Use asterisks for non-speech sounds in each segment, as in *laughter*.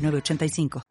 985.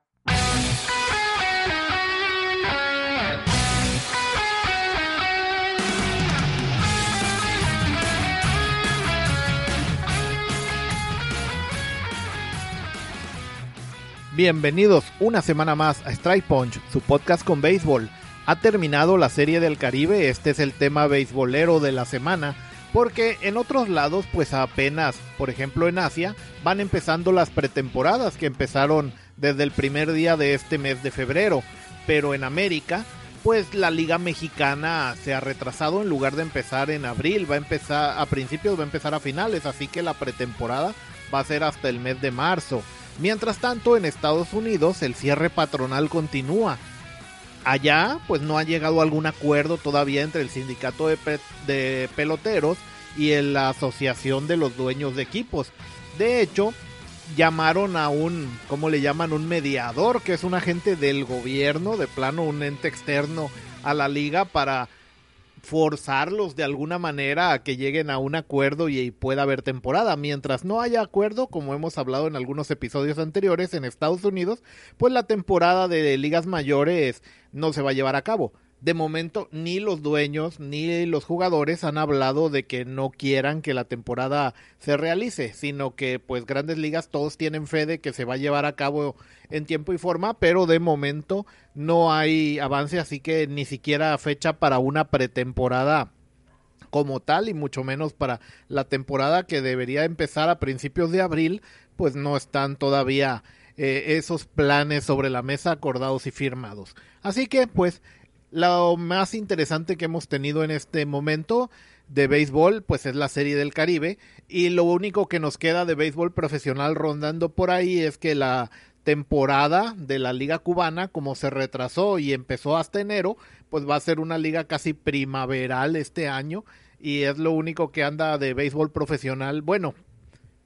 Bienvenidos una semana más a Strike Punch, su podcast con béisbol. Ha terminado la serie del Caribe, este es el tema beisbolero de la semana, porque en otros lados pues apenas, por ejemplo en Asia, van empezando las pretemporadas que empezaron desde el primer día de este mes de febrero, pero en América pues la liga mexicana se ha retrasado en lugar de empezar en abril, va a empezar a principios, va a empezar a finales, así que la pretemporada va a ser hasta el mes de marzo. Mientras tanto, en Estados Unidos el cierre patronal continúa. Allá, pues no ha llegado algún acuerdo todavía entre el sindicato de, de peloteros y la asociación de los dueños de equipos. De hecho, llamaron a un, ¿cómo le llaman? Un mediador, que es un agente del gobierno, de plano, un ente externo a la liga para forzarlos de alguna manera a que lleguen a un acuerdo y, pueda haber temporada. Mientras no haya acuerdo, como hemos hablado en algunos episodios anteriores en Estados Unidos, pues la temporada de ligas mayores no se va a llevar a cabo de momento ni los dueños ni los jugadores han hablado de que no quieran que la temporada se realice, sino que pues grandes ligas todos tienen fe de que se va a llevar a cabo en tiempo y forma, pero de momento no hay avance, así que ni siquiera fecha para una pretemporada como tal y mucho menos para la temporada que debería empezar a principios de abril, pues no están todavía eh, esos planes sobre la mesa acordados y firmados. Así que pues lo más interesante que hemos tenido en este momento de béisbol, pues es la Serie del Caribe. Y lo único que nos queda de béisbol profesional rondando por ahí es que la temporada de la Liga Cubana, como se retrasó y empezó hasta enero, pues va a ser una liga casi primaveral este año. Y es lo único que anda de béisbol profesional. Bueno,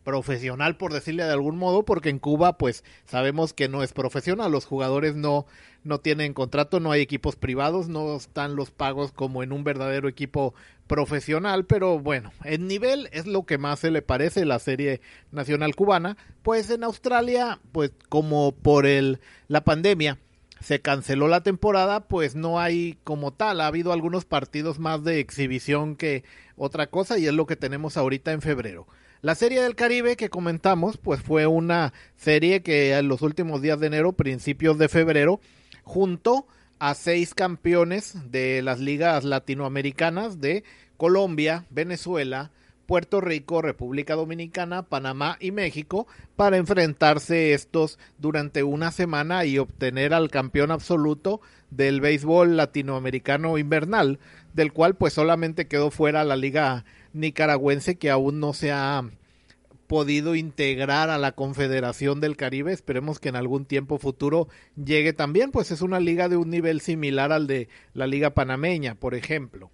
profesional por decirle de algún modo porque en Cuba pues sabemos que no es profesional los jugadores no no tienen contrato no hay equipos privados no están los pagos como en un verdadero equipo profesional pero bueno el nivel es lo que más se le parece la serie nacional cubana pues en Australia pues como por el la pandemia se canceló la temporada, pues no hay como tal. Ha habido algunos partidos más de exhibición que otra cosa y es lo que tenemos ahorita en febrero. La serie del Caribe que comentamos, pues fue una serie que en los últimos días de enero, principios de febrero, junto a seis campeones de las ligas latinoamericanas de Colombia, Venezuela, Puerto Rico, República Dominicana, Panamá y México para enfrentarse estos durante una semana y obtener al campeón absoluto del béisbol latinoamericano invernal, del cual pues solamente quedó fuera la liga nicaragüense que aún no se ha podido integrar a la Confederación del Caribe. Esperemos que en algún tiempo futuro llegue también, pues es una liga de un nivel similar al de la Liga Panameña, por ejemplo.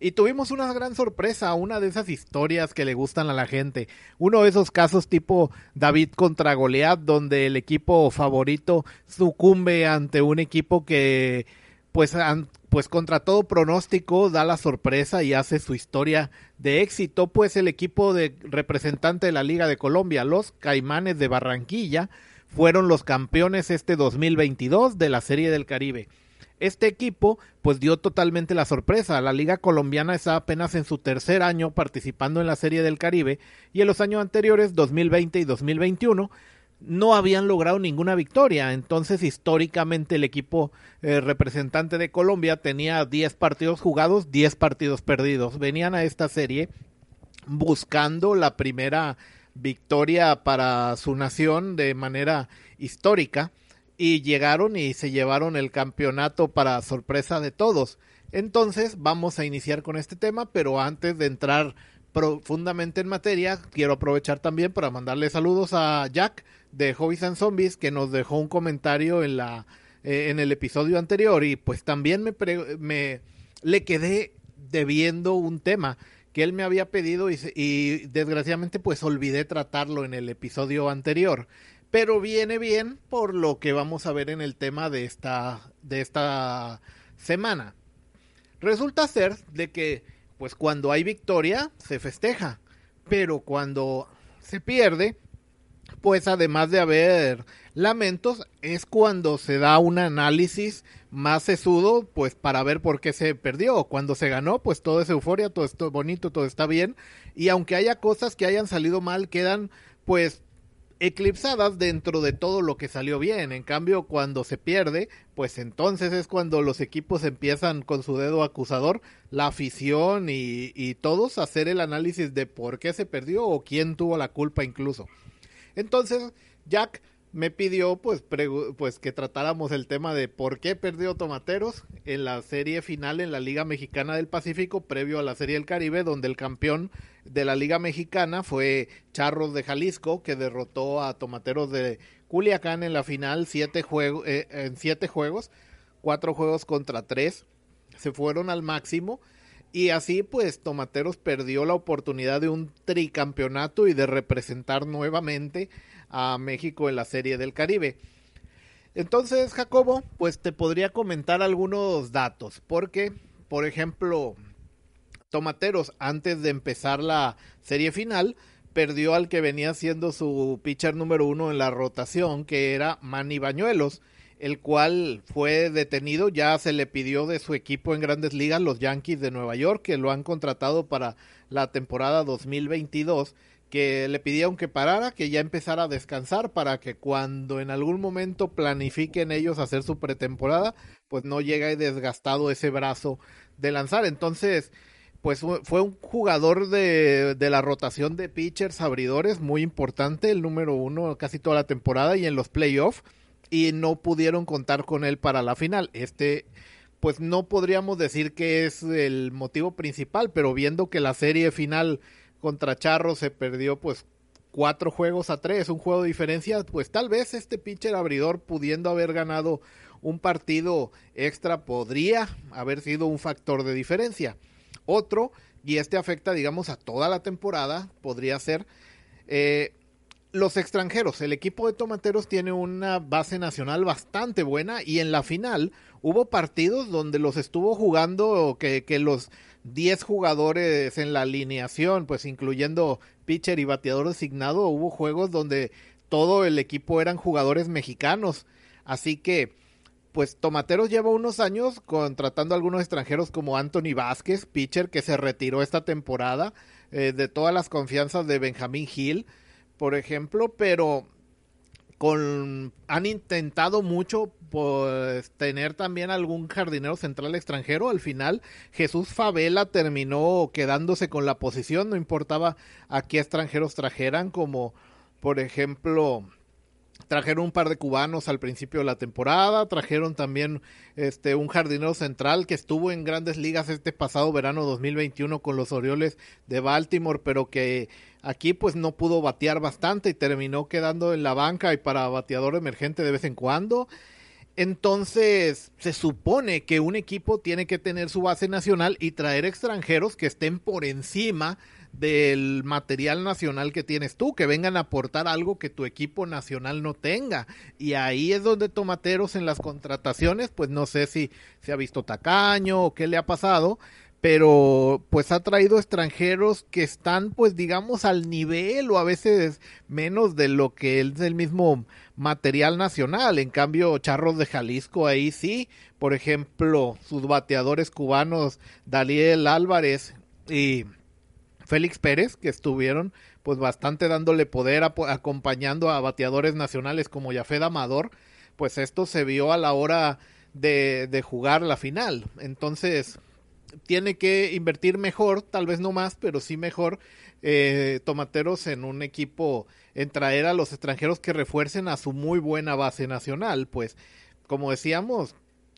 Y tuvimos una gran sorpresa, una de esas historias que le gustan a la gente. Uno de esos casos tipo David contra Goliat, donde el equipo favorito sucumbe ante un equipo que pues pues contra todo pronóstico da la sorpresa y hace su historia de éxito, pues el equipo de representante de la Liga de Colombia, los Caimanes de Barranquilla, fueron los campeones este 2022 de la Serie del Caribe. Este equipo pues dio totalmente la sorpresa. La Liga Colombiana está apenas en su tercer año participando en la Serie del Caribe y en los años anteriores, 2020 y 2021, no habían logrado ninguna victoria. Entonces, históricamente, el equipo eh, representante de Colombia tenía 10 partidos jugados, 10 partidos perdidos. Venían a esta serie buscando la primera victoria para su nación de manera histórica y llegaron y se llevaron el campeonato para sorpresa de todos. Entonces, vamos a iniciar con este tema, pero antes de entrar profundamente en materia, quiero aprovechar también para mandarle saludos a Jack de Hobbies and Zombies que nos dejó un comentario en la eh, en el episodio anterior y pues también me, me le quedé debiendo un tema que él me había pedido y, y desgraciadamente pues olvidé tratarlo en el episodio anterior. Pero viene bien por lo que vamos a ver en el tema de esta de esta semana. Resulta ser de que pues cuando hay victoria se festeja, pero cuando se pierde, pues además de haber lamentos, es cuando se da un análisis más sesudo, pues para ver por qué se perdió. Cuando se ganó, pues todo es euforia, todo es bonito, todo está bien. Y aunque haya cosas que hayan salido mal, quedan pues eclipsadas dentro de todo lo que salió bien. En cambio, cuando se pierde, pues entonces es cuando los equipos empiezan con su dedo acusador, la afición y, y todos a hacer el análisis de por qué se perdió o quién tuvo la culpa incluso. Entonces, Jack me pidió pues, pues que tratáramos el tema de por qué perdió Tomateros en la serie final en la Liga Mexicana del Pacífico previo a la Serie del Caribe donde el campeón de la Liga Mexicana fue Charros de Jalisco que derrotó a Tomateros de Culiacán en la final siete juegos eh, en siete juegos cuatro juegos contra tres. Se fueron al máximo y así pues Tomateros perdió la oportunidad de un tricampeonato y de representar nuevamente a México en la Serie del Caribe. Entonces, Jacobo, pues te podría comentar algunos datos, porque, por ejemplo, Tomateros, antes de empezar la serie final, perdió al que venía siendo su pitcher número uno en la rotación, que era Manny Bañuelos, el cual fue detenido, ya se le pidió de su equipo en grandes ligas, los Yankees de Nueva York, que lo han contratado para la temporada 2022 que le pidieron que parara, que ya empezara a descansar para que cuando en algún momento planifiquen ellos hacer su pretemporada, pues no llegue desgastado ese brazo de lanzar. Entonces, pues fue un jugador de, de la rotación de pitchers abridores muy importante, el número uno casi toda la temporada y en los playoffs, y no pudieron contar con él para la final. Este pues no podríamos decir que es el motivo principal, pero viendo que la serie final contra Charro se perdió pues cuatro juegos a tres, un juego de diferencia, pues tal vez este pitcher abridor pudiendo haber ganado un partido extra podría haber sido un factor de diferencia. Otro, y este afecta digamos a toda la temporada, podría ser eh, los extranjeros. El equipo de Tomateros tiene una base nacional bastante buena y en la final hubo partidos donde los estuvo jugando que, que los 10 jugadores en la alineación, pues incluyendo pitcher y bateador designado, hubo juegos donde todo el equipo eran jugadores mexicanos. Así que, pues Tomateros lleva unos años contratando a algunos extranjeros como Anthony Vázquez, pitcher que se retiró esta temporada eh, de todas las confianzas de Benjamín Hill, por ejemplo, pero con han intentado mucho pues tener también algún jardinero central extranjero. Al final, Jesús Favela terminó quedándose con la posición, no importaba a qué extranjeros trajeran, como por ejemplo trajeron un par de cubanos al principio de la temporada, trajeron también este un jardinero central que estuvo en grandes ligas este pasado verano 2021 con los Orioles de Baltimore, pero que aquí pues no pudo batear bastante y terminó quedando en la banca y para bateador emergente de vez en cuando. Entonces, se supone que un equipo tiene que tener su base nacional y traer extranjeros que estén por encima del material nacional que tienes tú, que vengan a aportar algo que tu equipo nacional no tenga. Y ahí es donde Tomateros en las contrataciones, pues no sé si se ha visto tacaño o qué le ha pasado, pero pues ha traído extranjeros que están pues digamos al nivel o a veces menos de lo que es el mismo material nacional. En cambio, Charros de Jalisco ahí sí, por ejemplo, sus bateadores cubanos Daniel Álvarez y Félix Pérez, que estuvieron pues bastante dándole poder acompañando a bateadores nacionales como Yafed Amador, pues esto se vio a la hora de, de jugar la final. Entonces, tiene que invertir mejor, tal vez no más, pero sí mejor, eh, Tomateros en un equipo, en traer a los extranjeros que refuercen a su muy buena base nacional, pues como decíamos,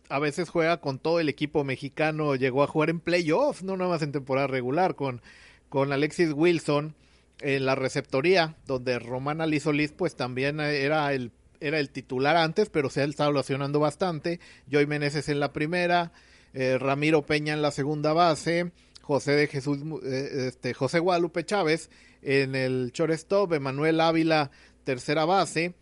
a veces juega con todo el equipo mexicano, llegó a jugar en playoffs, no nada más en temporada regular, con, con Alexis Wilson en la receptoría, donde Román Alisolís pues también era el, era el titular antes, pero se ha estado lesionando bastante. Joy Meneses en la primera, eh, Ramiro Peña en la segunda base, José de Jesús, eh, este, José Guadalupe Chávez en el shortstop, Emanuel Ávila tercera base.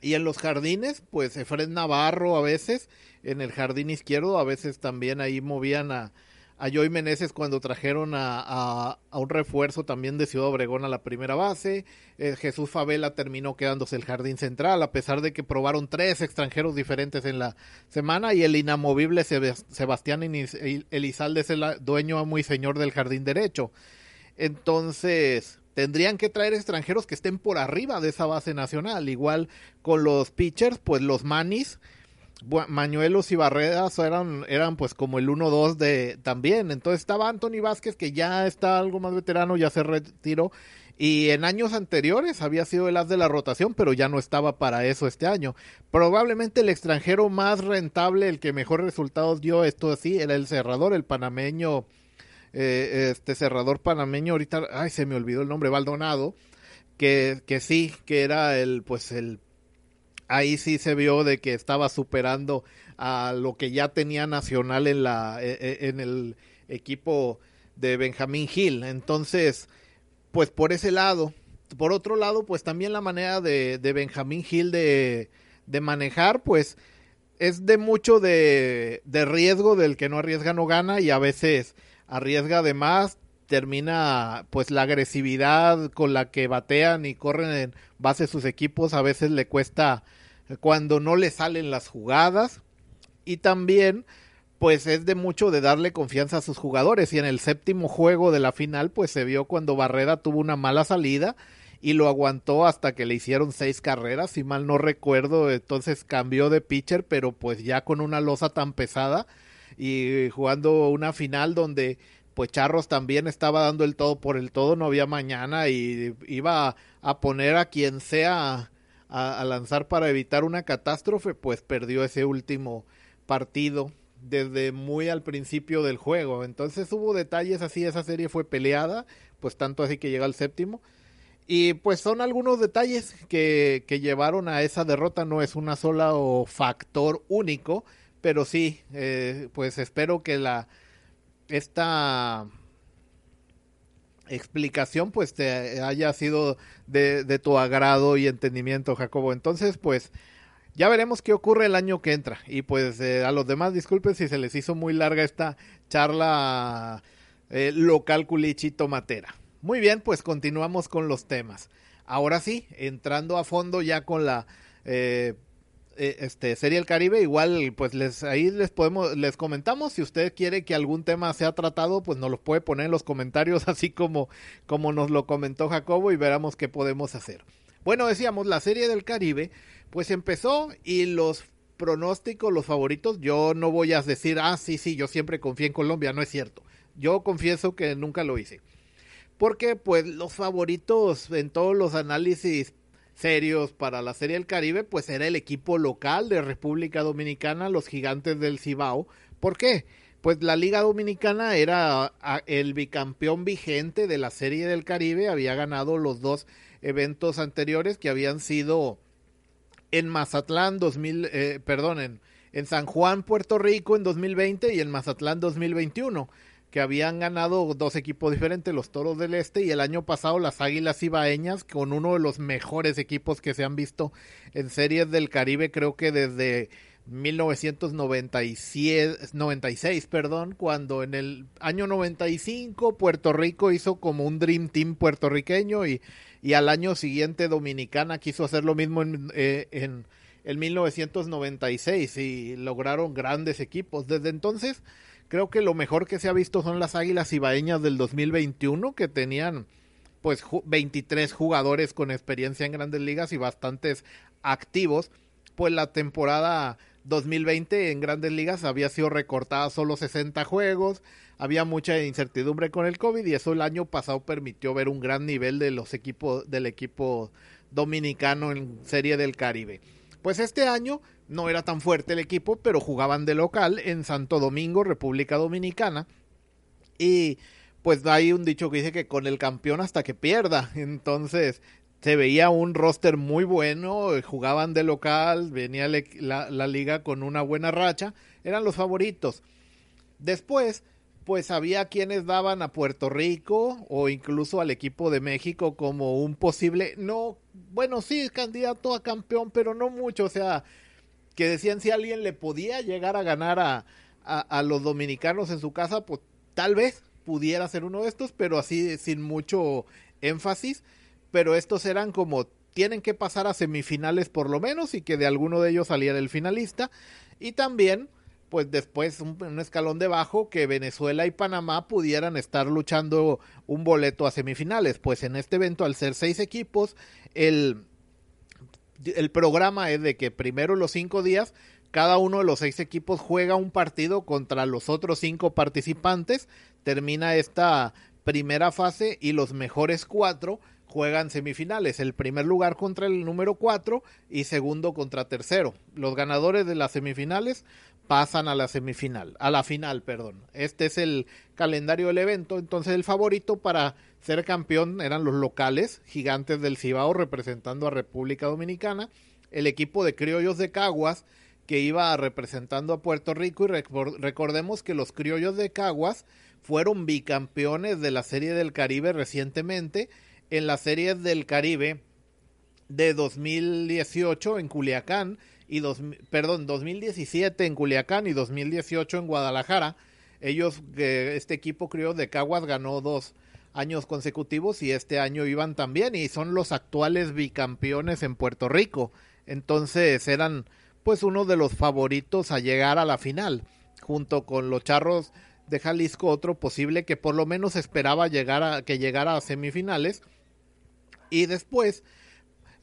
Y en los jardines, pues Efred Navarro a veces, en el jardín izquierdo, a veces también ahí movían a, a Joy Meneses cuando trajeron a, a, un refuerzo también de Ciudad Obregón a la primera base. Eh, Jesús Favela terminó quedándose el jardín central, a pesar de que probaron tres extranjeros diferentes en la semana. Y el inamovible Sebastián Elizalde es el dueño muy señor del jardín derecho. Entonces, tendrían que traer extranjeros que estén por arriba de esa base nacional. Igual con los pitchers, pues los manis Mañuelos y Barredas eran, eran pues como el 1-2 de también. Entonces estaba Anthony Vázquez, que ya está algo más veterano, ya se retiró. Y en años anteriores había sido el as de la rotación, pero ya no estaba para eso este año. Probablemente el extranjero más rentable, el que mejor resultados dio, esto así, era el cerrador, el panameño, eh, este cerrador panameño, ahorita, ay, se me olvidó el nombre, Baldonado, que, que sí, que era el, pues el ahí sí se vio de que estaba superando a lo que ya tenía Nacional en la e, e, en el equipo de Benjamín Gil. Entonces, pues por ese lado. Por otro lado, pues también la manera de, de Benjamín Gil de, de manejar, pues es de mucho de, de riesgo del que no arriesga no gana y a veces arriesga de más, termina pues la agresividad con la que batean y corren en base a sus equipos a veces le cuesta cuando no le salen las jugadas. Y también pues es de mucho de darle confianza a sus jugadores. Y en el séptimo juego de la final pues se vio cuando Barrera tuvo una mala salida y lo aguantó hasta que le hicieron seis carreras, si mal no recuerdo, entonces cambió de pitcher, pero pues ya con una losa tan pesada y jugando una final donde pues Charros también estaba dando el todo por el todo, no había mañana y iba a poner a quien sea a, lanzar para evitar una catástrofe, pues perdió ese último partido desde muy al principio del juego. Entonces hubo detalles así, esa serie fue peleada, pues tanto así que llega al séptimo. Y pues son algunos detalles que, que llevaron a esa derrota, no es una sola o factor único, pero sí, eh, pues espero que la esta explicación pues te haya sido de, de, tu agrado y entendimiento, Jacobo. Entonces, pues ya veremos qué ocurre el año que entra. Y pues eh, a los demás, disculpen si se les hizo muy larga esta charla eh, local culichito matera. Muy bien, pues continuamos con los temas. Ahora sí, entrando a fondo ya con la eh, eh, este Serie el Caribe, igual pues les ahí les podemos les comentamos si usted quiere que algún tema sea tratado, pues nos lo puede poner en los comentarios *laughs* así como como nos lo comentó Jacobo y veremos qué podemos hacer. Bueno, decíamos la Serie del Caribe, pues empezó y los pronósticos, los favoritos, yo no voy a decir, ah, sí, sí, yo siempre confié en Colombia, no es cierto. Yo confieso que nunca lo hice. Porque pues los favoritos en todos los análisis serios para la Serie del Caribe, pues era el equipo local de República Dominicana, los Gigantes del Cibao. ¿Por qué? Pues la Liga Dominicana era el bicampeón vigente de la Serie del Caribe, había ganado los dos eventos anteriores que habían sido en Mazatlán 2000, eh, en San Juan, Puerto Rico en 2020 y en Mazatlán 2021 que habían ganado dos equipos diferentes, los Toros del Este y el año pasado las Águilas Ibaeñas, con uno de los mejores equipos que se han visto en series del Caribe, creo que desde 1996, perdón, cuando en el año 95 Puerto Rico hizo como un Dream Team puertorriqueño y, y al año siguiente Dominicana quiso hacer lo mismo en, eh, en, en 1996 y lograron grandes equipos. Desde entonces Creo que lo mejor que se ha visto son las Águilas Ibaeñas del 2021, que tenían pues 23 jugadores con experiencia en grandes ligas y bastantes activos. Pues la temporada 2020 en grandes ligas había sido recortada solo 60 juegos, había mucha incertidumbre con el COVID y eso el año pasado permitió ver un gran nivel de los equipos del equipo dominicano en Serie del Caribe. Pues este año no era tan fuerte el equipo, pero jugaban de local en Santo Domingo, República Dominicana. Y pues hay un dicho que dice que con el campeón hasta que pierda. Entonces, se veía un roster muy bueno, jugaban de local, venía la, la, liga con una buena racha, eran los favoritos. Después, pues había quienes daban a Puerto Rico o incluso al equipo de México como un posible, no, bueno, sí, candidato a campeón, pero no mucho, o sea, que decían si alguien le podía llegar a ganar a, a, a los dominicanos en su casa, pues tal vez pudiera ser uno de estos, pero así sin mucho énfasis pero estos eran como tienen que pasar a semifinales por lo menos y que de alguno de ellos saliera el finalista y también pues después un, escalón debajo que Venezuela y Panamá pudieran estar luchando un boleto a semifinales. Pues en este evento al ser seis equipos el el programa es de que primero los cinco días cada uno de los seis equipos juega un partido contra los otros cinco participantes. Termina esta primera fase y los mejores cuatro juegan semifinales, el primer lugar contra el número 4 y segundo contra tercero. Los ganadores de las semifinales pasan a la semifinal, a la final, perdón. Este es el calendario del evento, entonces el favorito para ser campeón eran los locales, gigantes del Cibao representando a República Dominicana, el equipo de criollos de Caguas que iba representando a Puerto Rico y recordemos que los criollos de Caguas fueron bicampeones de la Serie del Caribe recientemente en las series del Caribe de 2018 en Culiacán y dos, perdón, 2017 en Culiacán y 2018 en Guadalajara. Ellos, este equipo creo de Caguas ganó dos años consecutivos y este año iban también y son los actuales bicampeones en Puerto Rico. Entonces eran pues uno de los favoritos a llegar a la final junto con los Charros de Jalisco otro posible que por lo menos esperaba llegar a que llegara a semifinales y después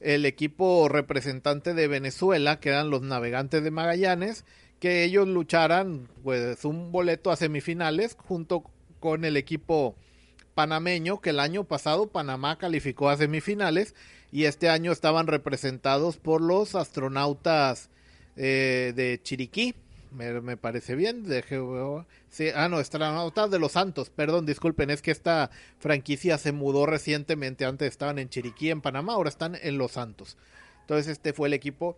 el equipo representante de Venezuela, que eran los navegantes de Magallanes, que ellos lucharan pues un boleto a semifinales junto con el equipo panameño, que el año pasado Panamá calificó a semifinales y este año estaban representados por los astronautas eh, de Chiriquí, me, parece bien. De, sí, ah, no, Astronautas de los Santos, perdón, disculpen, es que esta franquicia se mudó recientemente. Antes estaban en Chiriquí, en Panamá, ahora están en Los Santos. Entonces, este fue el equipo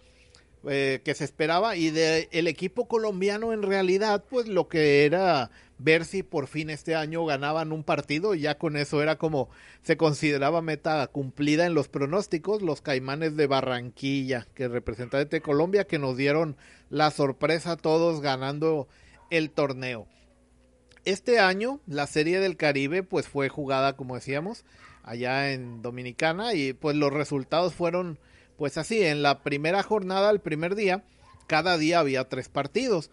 eh, que se esperaba. Y de el equipo colombiano, en realidad, pues lo que era ver si por fin este año ganaban un partido y ya con eso era como se consideraba meta cumplida en los pronósticos los Caimanes de Barranquilla que representan de Colombia que nos dieron la sorpresa todos ganando el torneo. Este año la Serie del Caribe pues fue jugada como decíamos allá en Dominicana y pues los resultados fueron pues así, en la primera jornada, el primer día, cada día había tres partidos.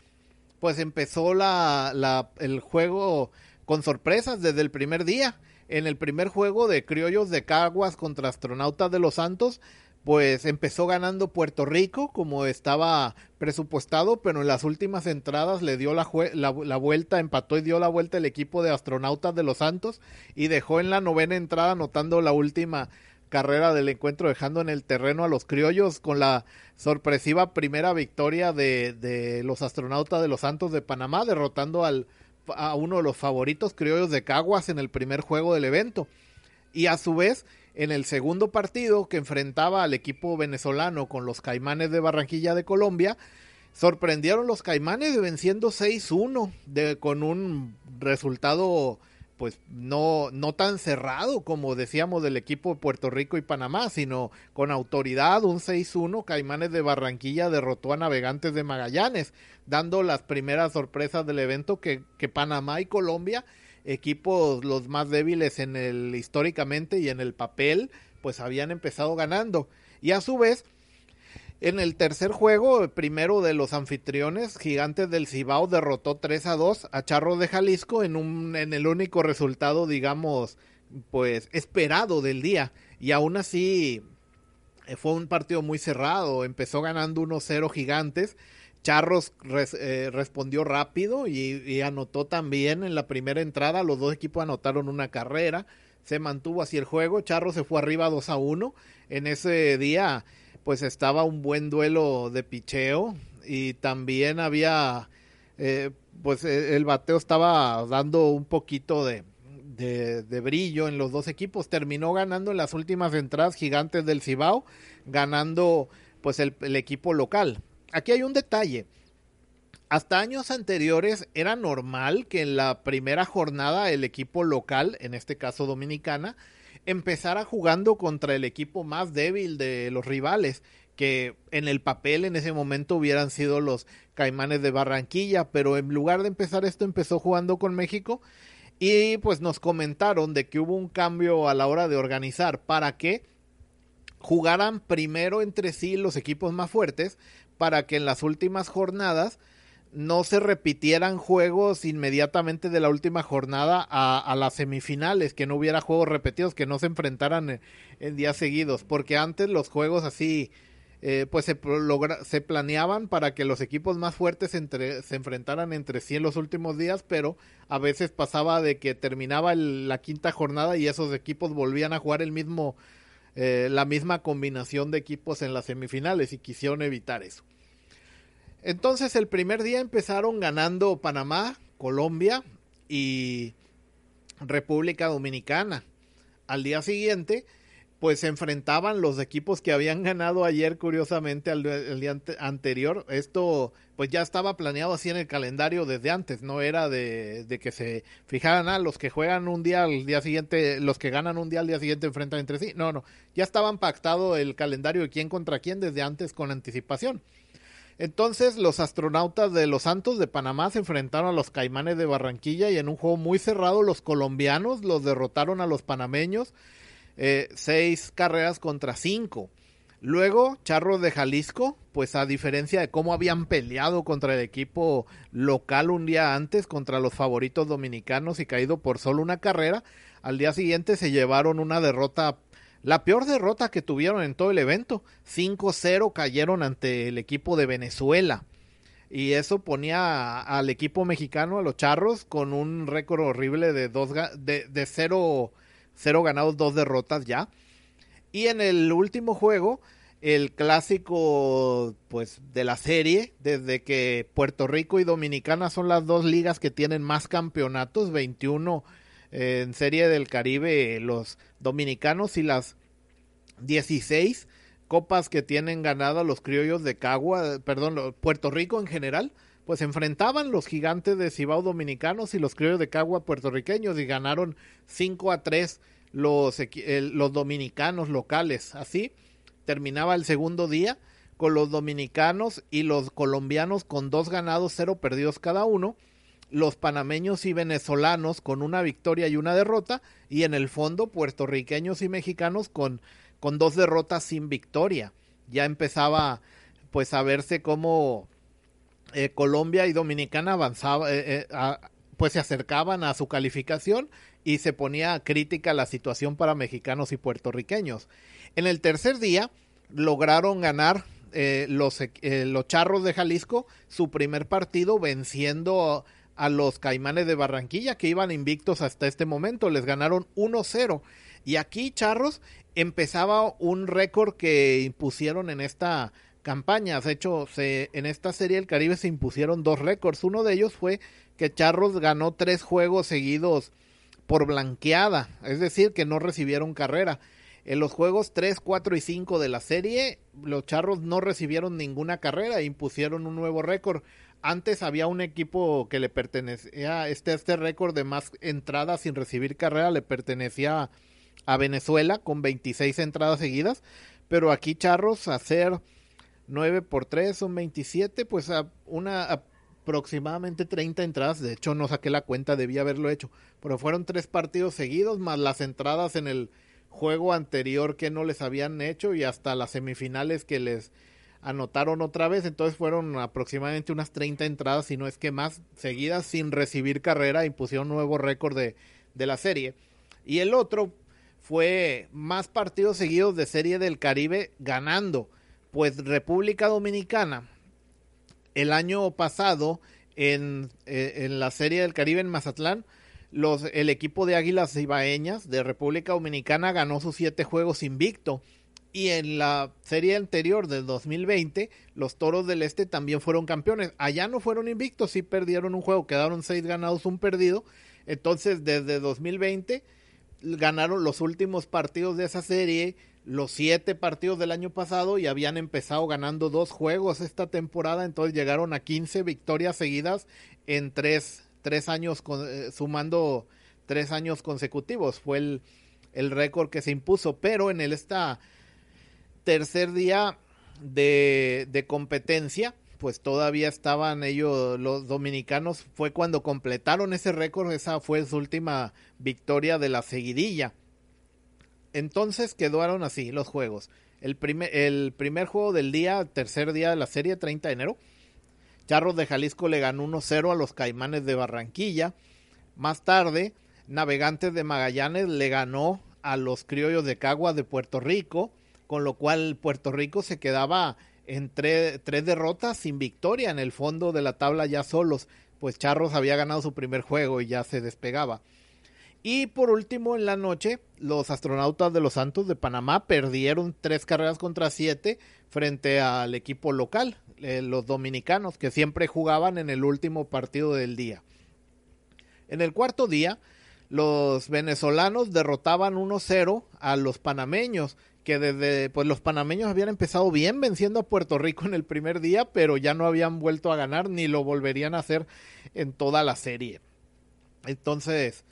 Pues empezó la, la, el juego con sorpresas desde el primer día. En el primer juego de Criollos de Caguas contra Astronautas de los Santos, pues empezó ganando Puerto Rico como estaba presupuestado, pero en las últimas entradas le dio la, la, vuelta, empató y dio la vuelta el equipo de astronautas de los Santos y dejó en la novena entrada anotando la última carrera del encuentro, dejando en el terreno a los criollos con la sorpresiva primera victoria de, de los astronautas de los Santos de Panamá, derrotando al, a uno de los favoritos criollos de Caguas en el primer juego del evento. Y a su vez, en el segundo partido que enfrentaba al equipo venezolano con los Caimanes de Barranquilla de Colombia, sorprendieron los Caimanes venciendo 6-1 con un resultado pues no, no tan cerrado como decíamos del equipo de Puerto Rico y Panamá, sino con autoridad, un 6-1, Caimanes de Barranquilla derrotó a Navegantes de Magallanes, dando las primeras sorpresas del evento que, que Panamá y Colombia equipos los más débiles en el históricamente y en el papel, pues habían empezado ganando. Y a su vez, en el tercer juego, primero de los anfitriones, Gigantes del Cibao derrotó 3 a 2 a Charro de Jalisco en un en el único resultado, digamos, pues esperado del día. Y aún así eh, fue un partido muy cerrado, empezó ganando 1-0 Gigantes Charros eh, respondió rápido y, anotó también en la primera entrada. Los dos equipos anotaron una carrera. Se mantuvo así el juego. Charros se fue arriba 2 a 1. En ese día, pues estaba un buen duelo de picheo. Y también había, eh, pues eh, el bateo estaba dando un poquito de, de, brillo en los dos equipos. Terminó ganando en las últimas entradas gigantes del Cibao, ganando pues el equipo local. Aquí hay un detalle. Hasta años anteriores era normal que en la primera jornada el equipo local, en este caso Dominicana, empezara jugando contra el equipo más débil de los rivales, que en el papel en ese momento hubieran sido los Caimanes de Barranquilla, pero en lugar de empezar esto empezó jugando con México. Y pues nos comentaron de que hubo un cambio a la hora de organizar para que jugaran primero entre sí los equipos más fuertes para que en las últimas jornadas no se repitieran juegos inmediatamente de la última jornada a, las semifinales, que no hubiera juegos repetidos, que no se enfrentaran en, días seguidos, porque antes los juegos así, eh, pues se, se planeaban para que los equipos más fuertes entre, se enfrentaran entre sí en los últimos días, pero a veces pasaba de que terminaba la quinta jornada y esos equipos volvían a jugar el mismo, eh, la misma combinación de equipos en las semifinales y quisieron evitar eso. Entonces el primer día empezaron ganando Panamá, Colombia y República Dominicana. Al día siguiente, pues se enfrentaban los equipos que habían ganado ayer, curiosamente, al, día anterior. Esto, pues ya estaba planeado así en el calendario desde antes, no era de, que se fijaran a ah, los que juegan un día al día siguiente, los que ganan un día al día siguiente enfrentan entre sí. No, no, ya estaban pactado el calendario de quién contra quién desde antes con anticipación. Entonces los astronautas de los Santos de Panamá se enfrentaron a los Caimanes de Barranquilla y en un juego muy cerrado los colombianos los derrotaron a los panameños eh, seis carreras contra cinco. Luego, Charros de Jalisco, pues a diferencia de cómo habían peleado contra el equipo local un día antes, contra los favoritos dominicanos y caído por solo una carrera, al día siguiente se llevaron una derrota la peor derrota que tuvieron en todo el evento. 5-0 cayeron ante el equipo de Venezuela. Y eso ponía al equipo mexicano, a los Charros, con un récord horrible de, dos, de, de cero, ganados, dos derrotas ya. Y en el último juego, el clásico pues de la serie, desde que Puerto Rico y Dominicana son las dos ligas que tienen más campeonatos, 21 en Serie del Caribe los dominicanos y las 16 copas que tienen ganado los criollos de Cagua, perdón, Puerto Rico en general, pues enfrentaban los gigantes de Cibao dominicanos y los criollos de Cagua puertorriqueños y ganaron 5 a 3 los, los dominicanos locales. Así terminaba el segundo día con los dominicanos y los colombianos con dos ganados, cero perdidos cada uno los panameños y venezolanos con una victoria y una derrota, y en el fondo puertorriqueños y mexicanos con, con dos derrotas sin victoria. Ya empezaba pues a verse cómo eh, Colombia y Dominicana avanzaba, eh, eh, pues se acercaban a su calificación y se ponía crítica la situación para mexicanos y puertorriqueños. En el tercer día lograron ganar los, los Charros de Jalisco su primer partido venciendo a los Caimanes de Barranquilla que iban invictos hasta este momento. Les ganaron 1-0. Y aquí, Charros, empezaba un récord que impusieron en esta campaña. De hecho, se, en esta serie del Caribe se impusieron dos récords. Uno de ellos fue que Charros ganó tres juegos seguidos por blanqueada, es decir, que no recibieron carrera. En los juegos 3, 4 y 5 de la serie, los Charros no recibieron ninguna carrera e impusieron un nuevo récord. Antes había un equipo que le pertenecía, este, este récord de más entradas sin recibir carrera le pertenecía a Venezuela con 26 entradas seguidas, pero aquí Charros hacer 9 por 3 son 27, pues a una aproximadamente 30 entradas, de hecho no saqué la cuenta, debía haberlo hecho, pero fueron tres partidos seguidos más las entradas en el juego anterior que no les habían hecho y hasta las semifinales que les anotaron otra vez, entonces fueron aproximadamente unas 30 entradas, si no es que más, seguidas sin recibir carrera, impusieron un nuevo récord de, de la serie. Y el otro fue más partidos seguidos de serie del Caribe ganando, pues República Dominicana el año pasado en, eh, en la serie del Caribe en Mazatlán, los, el equipo de Águilas Ibaeñas de República Dominicana ganó sus siete juegos invicto Y en la serie anterior del 2020, los Toros del Este también fueron campeones. Allá no fueron invictos, sí perdieron un juego, quedaron seis ganados, un perdido. Entonces, desde 2020 ganaron los últimos partidos de esa serie, los siete partidos del año pasado y habían empezado ganando dos juegos esta temporada. Entonces llegaron a 15 victorias seguidas en tres, tres años, eh, sumando tres años consecutivos. Fue el, el récord que se impuso. Pero en el esta tercer día de, competencia, pues todavía estaban ellos, los dominicanos, fue cuando completaron ese récord, esa fue su última victoria de la seguidilla. Entonces quedaron así los juegos. El primer, el primer juego del día, tercer día de la serie, 30 de enero. Charros de Jalisco le ganó 1-0 a los Caimanes de Barranquilla. Más tarde, Navegantes de Magallanes le ganó a los Criollos de Cagua de Puerto Rico con lo cual Puerto Rico se quedaba en tres derrotas sin victoria en el fondo de la tabla ya solos, pues Charros había ganado su primer juego y ya se despegaba. Y por último, en la noche, los astronautas de los Santos de Panamá perdieron tres carreras contra siete frente al equipo local, eh, los dominicanos, que siempre jugaban en el último partido del día. En el cuarto día, los venezolanos derrotaban 1-0 a los panameños que desde pues los panameños habían empezado bien venciendo a Puerto Rico en el primer día, pero ya no habían vuelto a ganar ni lo volverían a hacer en toda la serie. Entonces,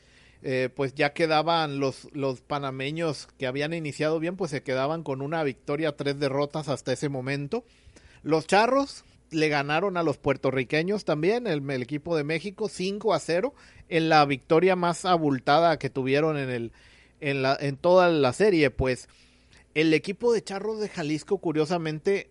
eh, pues ya quedaban los, los panameños que habían iniciado bien, pues se quedaban con una victoria, tres derrotas hasta ese momento. Los charros le ganaron a los puertorriqueños también, el, equipo de México, 5 a 0, en la victoria más abultada que tuvieron en, el, en, la, en toda la serie, pues el equipo de Charros de Jalisco, curiosamente,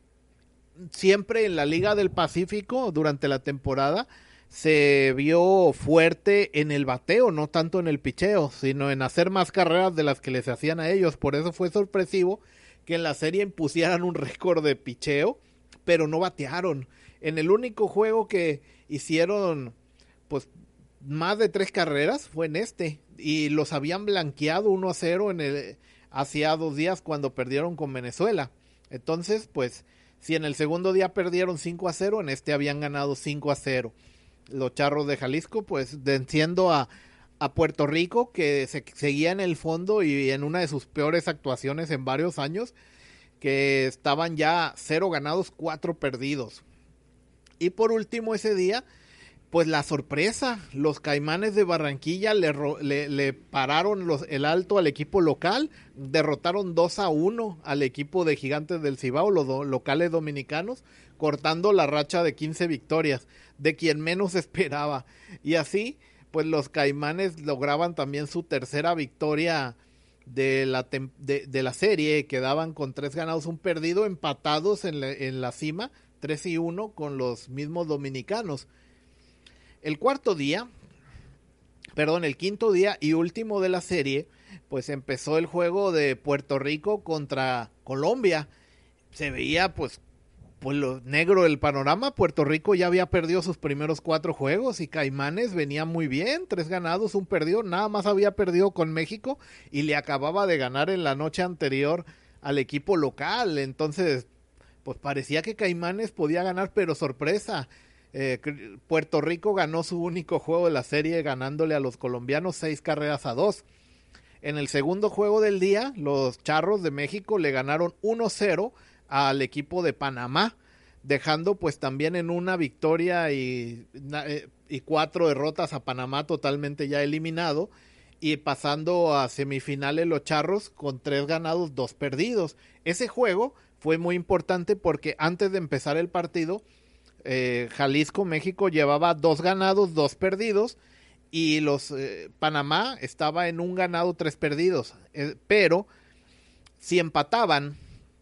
siempre en la Liga del Pacífico durante la temporada se vio fuerte en el bateo, no tanto en el picheo, sino en hacer más carreras de las que les hacían a ellos. Por eso fue sorpresivo que en la serie impusieran un *laughs* récord de picheo, pero no batearon. En el único juego que hicieron, pues, más de tres carreras fue en este. Y los habían blanqueado 1 a 0 en el, hacía dos días cuando perdieron con Venezuela. Entonces, pues, si en el segundo día perdieron 5 a 0, en este habían ganado 5 a 0. Los charros de Jalisco, pues, venciendo a, a Puerto Rico, que se, seguía en el fondo y en una de sus peores actuaciones en varios años, que estaban ya 0 ganados, 4 perdidos. Y por último, ese día, pues la sorpresa, los caimanes de Barranquilla le, le, pararon los, el alto al equipo local, derrotaron 2 a 1 al equipo de Gigantes del Cibao, los locales dominicanos, cortando la racha de 15 victorias, de quien menos *laughs* esperaba. Y así, pues los caimanes lograban también su tercera victoria de la, de, la serie, quedaban con tres ganados, un perdido, empatados en la, en la cima, 3 y 1 con los mismos dominicanos. El cuarto día, perdón, el quinto día y último de la serie, pues empezó el juego de Puerto Rico contra Colombia. Se veía pues pues lo negro del panorama, Puerto Rico ya había perdido sus primeros cuatro juegos y Caimanes venía muy bien, tres ganados, un perdido, nada más había perdido con México y le acababa de ganar en la noche anterior al equipo local, entonces pues parecía que Caimanes podía ganar, pero sorpresa, eh, Puerto Rico ganó su único juego de la serie ganándole a los colombianos seis carreras a dos. En el segundo juego del día, los Charros de México le ganaron 1-0 al equipo de Panamá, dejando pues también en una victoria eh, y cuatro derrotas a Panamá totalmente ya eliminado y pasando a semifinales los Charros con tres ganados, dos perdidos. Ese juego fue muy importante porque antes de empezar el partido, eh, Jalisco, México llevaba dos ganados, dos perdidos y los eh, Panamá estaba en un ganado, tres perdidos. Eh, pero si empataban,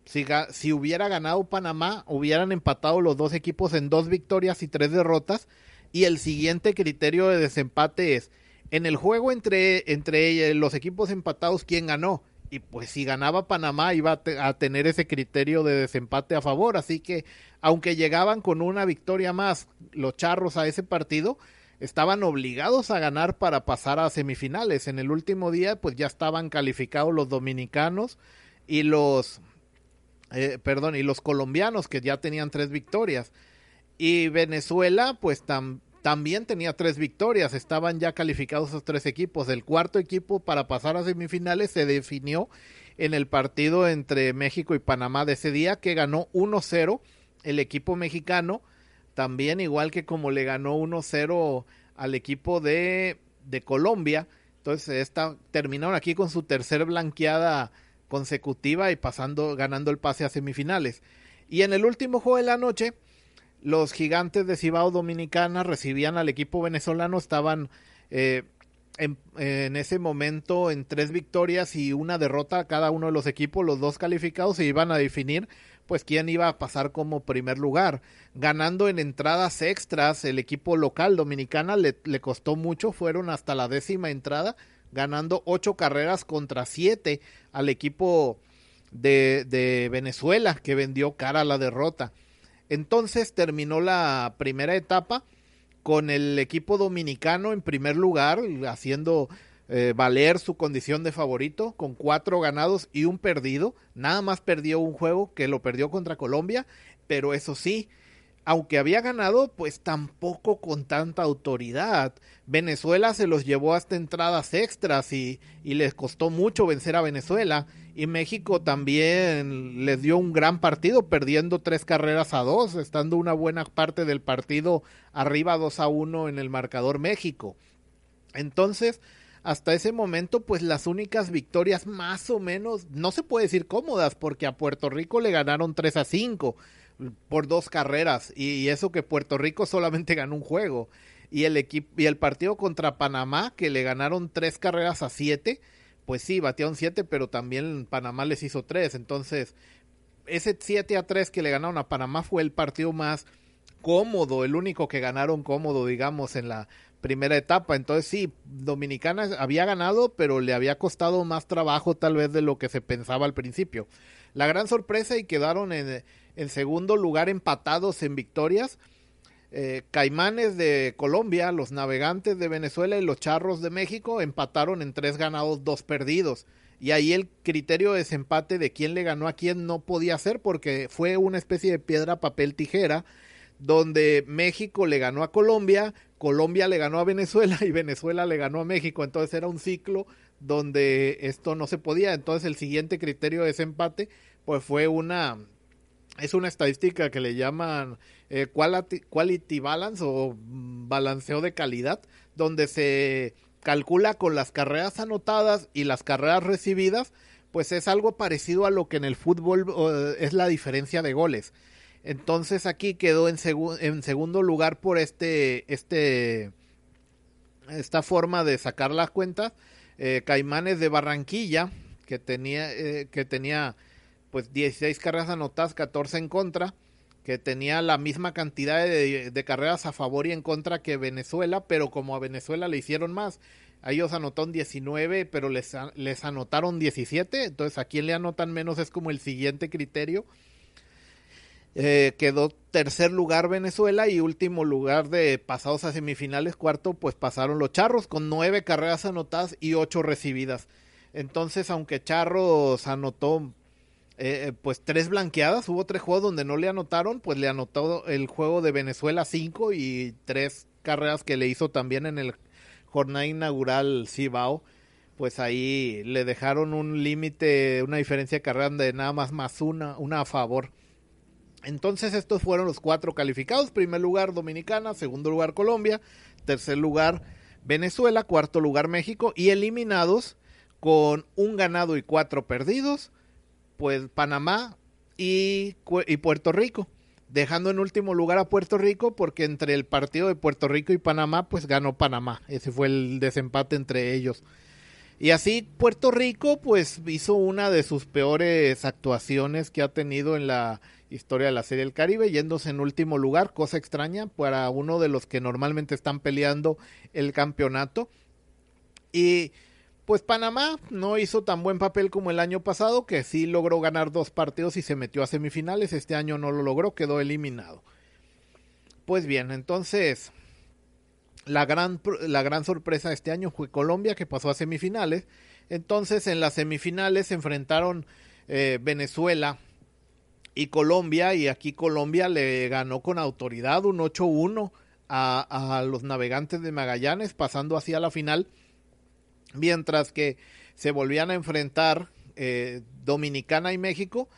si, hubiera ganado Panamá, hubieran empatado los dos equipos en dos victorias y tres derrotas. Y el siguiente criterio de desempate es, en el juego entre los equipos empatados, ¿quién ganó? Y pues si ganaba Panamá iba a, tener ese criterio de desempate a favor, así que aunque llegaban con una victoria más los charros a ese partido, estaban obligados a ganar para pasar a semifinales. En el último día pues ya estaban calificados los dominicanos y los eh, perdón, y los colombianos que ya tenían tres victorias. Y Venezuela, pues también tenía tres victorias, estaban ya calificados esos tres equipos. El cuarto equipo para pasar a semifinales se definió en el partido entre México y Panamá de ese día, que ganó 1-0 el equipo mexicano, también igual que como le ganó 1-0 al equipo de, de Colombia. Entonces, esta, terminaron aquí con su tercer blanqueada consecutiva y pasando, ganando el pase a semifinales. Y en el último juego de la noche, los gigantes de Cibao Dominicana recibían al equipo venezolano, estaban eh, en, ese momento en tres victorias y una derrota a cada uno de los equipos, los dos calificados se iban a definir pues quién iba a pasar como primer lugar. Ganando en entradas extras, el equipo local dominicana le, le costó mucho, fueron hasta la décima entrada, ganando ocho carreras contra siete al equipo de, de Venezuela, que vendió cara a la derrota. Entonces terminó la primera etapa con el equipo dominicano en primer lugar, haciendo eh, valer su condición de favorito, con cuatro ganados y un perdido. Nada más perdió un juego que lo perdió contra Colombia, pero eso sí, aunque había ganado, pues tampoco con tanta autoridad. Venezuela se los llevó hasta entradas extras y, y, les costó mucho vencer a Venezuela. Y México también les dio un gran partido, perdiendo tres carreras a dos, estando una buena parte del partido arriba 2 a 1 en el marcador México. Entonces, hasta ese momento, pues las únicas victorias más o menos, no se puede decir cómodas, porque a Puerto Rico le ganaron 3 a 5 por dos carreras y, eso que Puerto Rico solamente *laughs* ganó un juego y el equipo y el partido contra Panamá que le ganaron tres carreras a siete pues sí batearon siete pero también Panamá les hizo tres entonces ese 7 a 3 que le ganaron a Panamá fue el partido más cómodo el único que ganaron cómodo digamos en la primera etapa entonces sí Dominicana había ganado pero le había costado más trabajo tal vez de lo que se pensaba al principio la gran sorpresa y quedaron en segundo lugar empatados en victorias. Eh, Caimanes de Colombia, los Navegantes de Venezuela y los Charros de México empataron en tres ganados, dos perdidos. Y ahí el criterio de desempate de quién le ganó a quién no podía ser porque fue una especie de piedra, papel, tijera, donde México le ganó a Colombia, Colombia le ganó a Venezuela y Venezuela le ganó a México. Entonces era un ciclo donde esto no se podía. Entonces el siguiente criterio de desempate pues fue una es una estadística que le llaman eh, quality, balance o balanceo de calidad, donde se calcula con las carreras anotadas y las carreras recibidas, pues es algo parecido a lo que en el fútbol es la diferencia de goles. Entonces aquí quedó en, en segundo lugar por este, este, esta forma de sacar las cuentas. Eh, Caimanes de Barranquilla, que tenía, eh, que tenía pues 16 carreras anotadas, 14 en contra, que tenía la misma cantidad de, carreras a favor y en contra que Venezuela, pero como a Venezuela le hicieron más, a ellos anotaron 19, pero les, les anotaron 17, entonces a quien le anotan menos es como el siguiente criterio. Eh, quedó tercer lugar Venezuela y último lugar de pasados a semifinales, cuarto, pues pasaron los Charros con nueve carreras anotadas y ocho recibidas. Entonces, aunque Charros anotó eh, eh, pues tres blanqueadas. Hubo tres juegos donde no le anotaron, pues le anotó el juego de Venezuela cinco y tres carreras que le hizo también en el jornada inaugural Cibao. Pues ahí le dejaron un límite, una diferencia de carrera de nada más más una, una a favor. Entonces estos fueron los cuatro calificados. Primer lugar Dominicana, segundo lugar Colombia, tercer lugar Venezuela, cuarto lugar México y eliminados con un ganado y cuatro perdidos pues Panamá y, y Puerto Rico dejando en último lugar a Puerto Rico porque entre el partido de Puerto Rico y Panamá pues ganó Panamá, ese fue el desempate entre ellos. Y así Puerto Rico pues hizo una de sus peores actuaciones que ha tenido en la historia de la Serie del Caribe, yéndose en último lugar, cosa extraña para uno de los que normalmente están peleando el campeonato. Y pues Panamá no hizo tan buen papel como el año pasado, que sí logró ganar dos partidos y se metió a semifinales. Este año no lo logró, quedó eliminado. Pues bien, entonces la gran, la gran sorpresa este año fue Colombia, que pasó a semifinales. Entonces en las semifinales se enfrentaron eh, Venezuela y Colombia, y aquí Colombia le ganó con autoridad un 8-1 a, a, los navegantes de Magallanes, pasando hacia la final, mientras que se volvían a enfrentar eh, Dominicana y México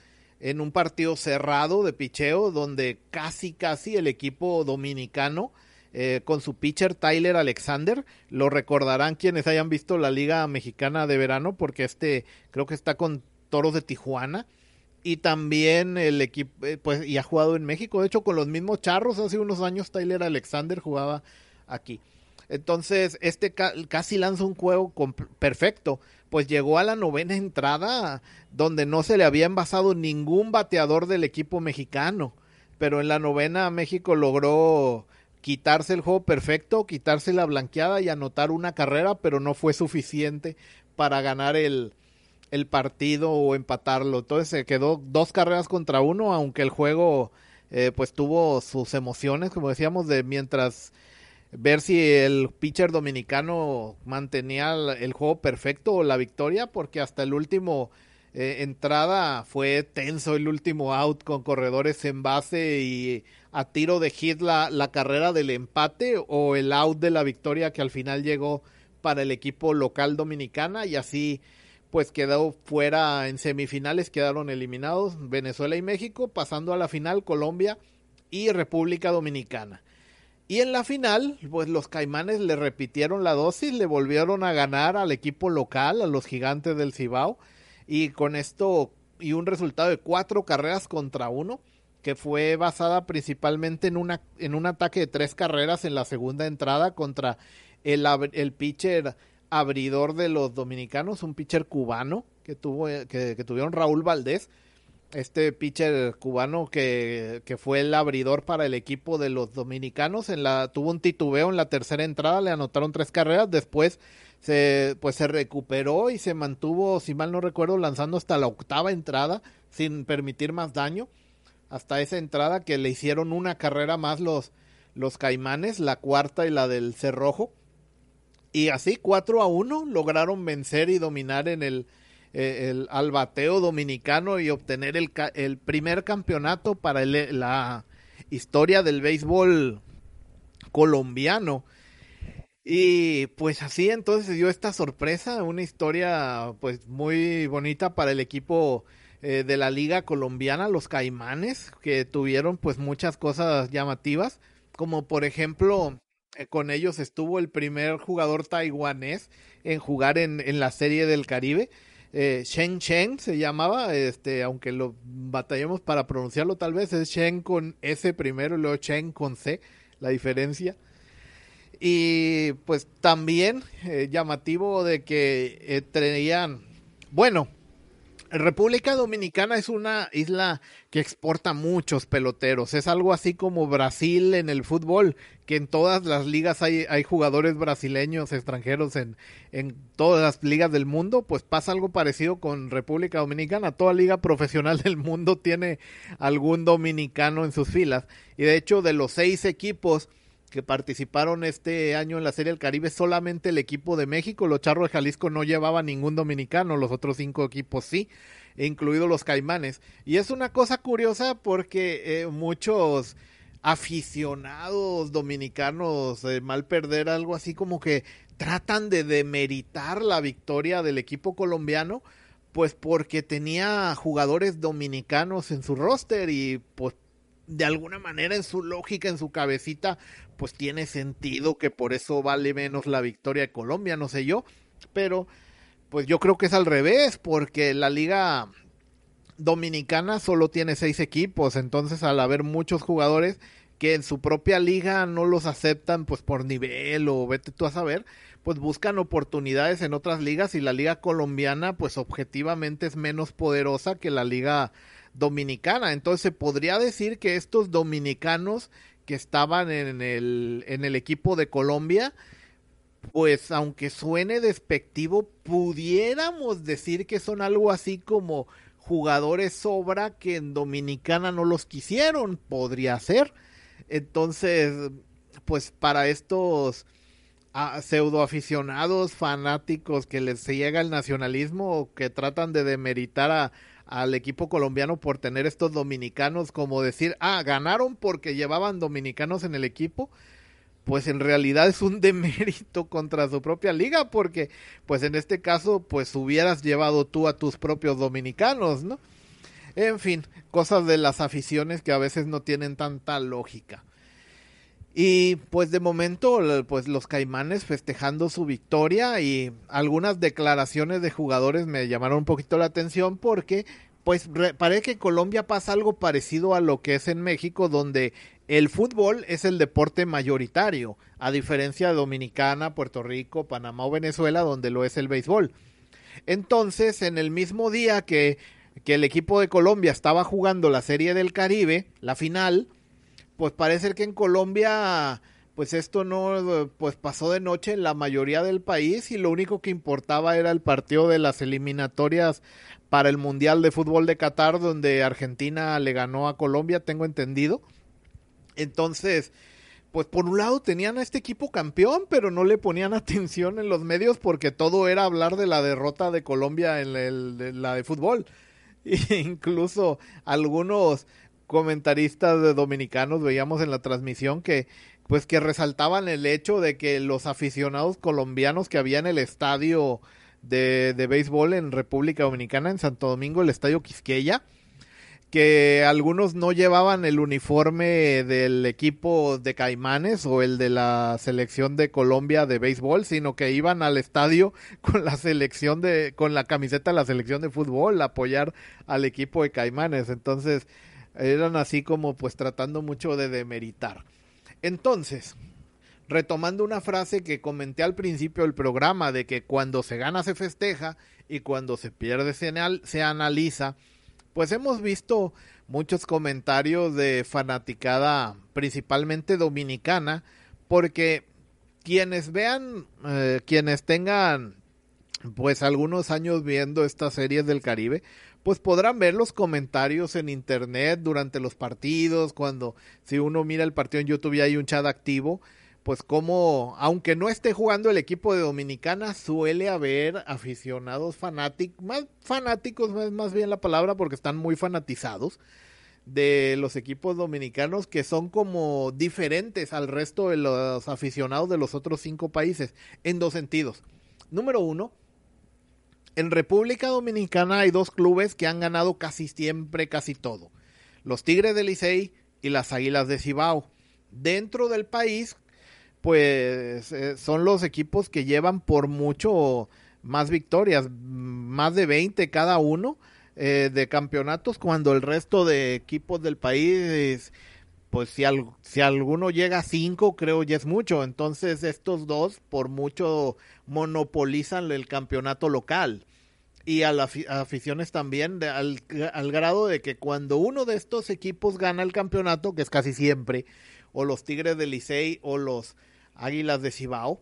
en un partido cerrado de picheo, donde casi, casi el equipo dominicano eh, con su pitcher Tyler Alexander. Lo recordarán quienes hayan visto la Liga Mexicana de Verano, porque este creo que está con Toros de Tijuana. Y también el equipo, eh, pues, y ha jugado en México. De hecho, con los mismos charros, hace unos años Tyler Alexander jugaba aquí. Entonces, este casi lanza un juego perfecto, pues llegó a la novena entrada donde no se le había envasado ningún bateador del equipo mexicano. Pero en la novena México logró quitarse el juego perfecto, quitarse la blanqueada y anotar una carrera, pero no fue suficiente para ganar el, el partido o empatarlo. Entonces se quedó dos carreras contra uno, aunque el juego eh, pues tuvo sus emociones, como decíamos, de mientras ver si el pitcher dominicano mantenía el juego perfecto o la victoria, porque hasta el último eh, entrada fue tenso el último out con corredores en base y a tiro de hit la, la carrera del empate o el out de la victoria que al final llegó para el equipo local dominicana y así pues quedó fuera en semifinales, quedaron eliminados Venezuela y México, pasando a la final Colombia y República Dominicana. Y en la final, pues los Caimanes le repitieron la dosis, le volvieron a ganar al equipo local, a los gigantes del Cibao, y con esto y un resultado de cuatro carreras contra uno, que fue basada principalmente en, una, en un ataque de tres carreras en la segunda entrada contra el, el pitcher abridor de los dominicanos, un pitcher cubano que, tuvo, que, que tuvieron Raúl Valdés, este pitcher cubano que, que, fue el abridor para el equipo de los dominicanos, en la, tuvo un titubeo en la tercera entrada, le anotaron tres carreras, después se, pues se recuperó y se mantuvo, si mal no recuerdo, lanzando hasta la octava entrada sin permitir más daño. Hasta esa entrada que le hicieron una carrera más los, los caimanes, la cuarta y la del cerrojo. Y así, 4 a 1, lograron vencer y dominar en el, eh, el, al bateo dominicano y obtener el, el primer campeonato para la historia del béisbol colombiano. Y pues así entonces se dio esta sorpresa, una historia pues muy bonita para el equipo eh, de la liga colombiana, los Caimanes, que tuvieron pues muchas cosas llamativas, como por ejemplo eh, con ellos estuvo el primer jugador taiwanés en jugar en, en la serie del Caribe. Eh, Shen Chen se llamaba, este, aunque lo batallemos para pronunciarlo tal vez, es Shen con S primero y luego Chen con C, la diferencia. Y pues también eh, llamativo de que eh, traían, bueno, República Dominicana es una isla que exporta muchos peloteros. Es algo así como Brasil en el fútbol, que en todas las ligas hay, hay jugadores brasileños extranjeros en, en todas las ligas del mundo. Pues pasa algo parecido con República Dominicana. Toda liga profesional del mundo tiene algún dominicano en sus filas. Y de hecho, de los seis equipos que participaron este año en la Serie del Caribe, solamente el equipo de México, los Charros de Jalisco no llevaba ningún dominicano, los otros cinco equipos sí, incluidos los Caimanes. Y es una cosa curiosa porque eh, muchos aficionados dominicanos, eh, mal perder algo así como que tratan de demeritar la victoria del equipo colombiano, pues porque tenía jugadores dominicanos en su roster y pues de alguna manera en su lógica, en su cabecita, pues tiene sentido que por eso vale menos la victoria de Colombia, no sé yo, pero pues yo creo que es al revés, porque la liga dominicana solo tiene seis equipos, entonces al haber muchos jugadores que en su propia liga no los aceptan pues por nivel o vete tú a saber, pues buscan oportunidades en otras ligas y la liga colombiana pues objetivamente es menos poderosa que la liga dominicana. Entonces se podría decir que estos dominicanos que estaban en el, en el equipo de Colombia, pues aunque suene despectivo, pudiéramos decir que son algo así como jugadores sobra que en Dominicana no los quisieron, podría ser. Entonces, pues para estos ah, pseudo aficionados fanáticos que les llega el nacionalismo o que tratan de demeritar a, al equipo colombiano por tener estos dominicanos, como decir, ah, ganaron porque llevaban dominicanos en el equipo, pues en realidad es un *laughs* demérito contra su propia liga, porque pues en este caso, pues hubieras llevado tú a tus propios dominicanos, ¿no? En fin, cosas de las aficiones que a veces no tienen tanta lógica. Y pues de momento, pues los caimanes festejando su victoria y algunas declaraciones de jugadores me llamaron un poquito la atención porque pues parece que Colombia pasa algo parecido a lo que es en México, donde el fútbol es el deporte mayoritario, a diferencia de Dominicana, Puerto Rico, Panamá o Venezuela, donde lo es el béisbol. Entonces, en el mismo día que, que el equipo de Colombia estaba jugando la Serie del Caribe, la final, pues parece que en Colombia pues esto no pues pasó de noche en la mayoría del país y lo único que importaba era el partido de las eliminatorias para el Mundial de Fútbol de Qatar donde Argentina le ganó a Colombia, tengo entendido. Entonces, pues por un lado tenían a este equipo campeón, pero no le ponían *laughs* atención en los medios porque todo era hablar de la derrota de Colombia en el, la de fútbol. E *laughs* incluso algunos comentaristas de dominicanos veíamos en la transmisión que pues que resaltaban el hecho de que los aficionados colombianos que había en el estadio de, de béisbol en República Dominicana, en Santo Domingo, el estadio Quisqueya, que algunos no llevaban el uniforme del equipo de Caimanes o el de la selección de Colombia de béisbol, sino que iban al estadio con la selección de con la camiseta de la selección de fútbol a apoyar al equipo de Caimanes. Entonces, eran así como pues tratando mucho de demeritar. Entonces, retomando una frase que comenté al principio del programa de que cuando se gana se festeja y cuando se pierde se, se analiza, pues hemos visto muchos comentarios de fanaticada principalmente dominicana porque quienes vean, eh, quienes tengan pues algunos años viendo estas series del Caribe, pues podrán ver los comentarios en internet durante los partidos, cuando si uno mira el partido en YouTube y hay un chat activo, pues como, aunque no esté jugando el equipo de Dominicana, suele haber aficionados fanáticos, más fanáticos es más bien la palabra porque están muy fanatizados de los equipos dominicanos que son como diferentes al resto de los aficionados de los otros cinco países en dos sentidos. Número uno, en República Dominicana hay dos clubes que han ganado casi siempre casi todo. Los Tigres de Licey y las Águilas de Cibao. Dentro del país, pues eh, son los equipos que llevan por mucho más victorias, más de 20 cada uno eh, de campeonatos, cuando el resto de equipos del país, pues si, si alguno llega a 5, creo ya es mucho. Entonces estos dos, por mucho, monopolizan el campeonato local y a las aficiones también al, grado de que cuando uno de estos equipos gana el campeonato, que es casi siempre, o los Tigres de Licey o los Águilas de Cibao,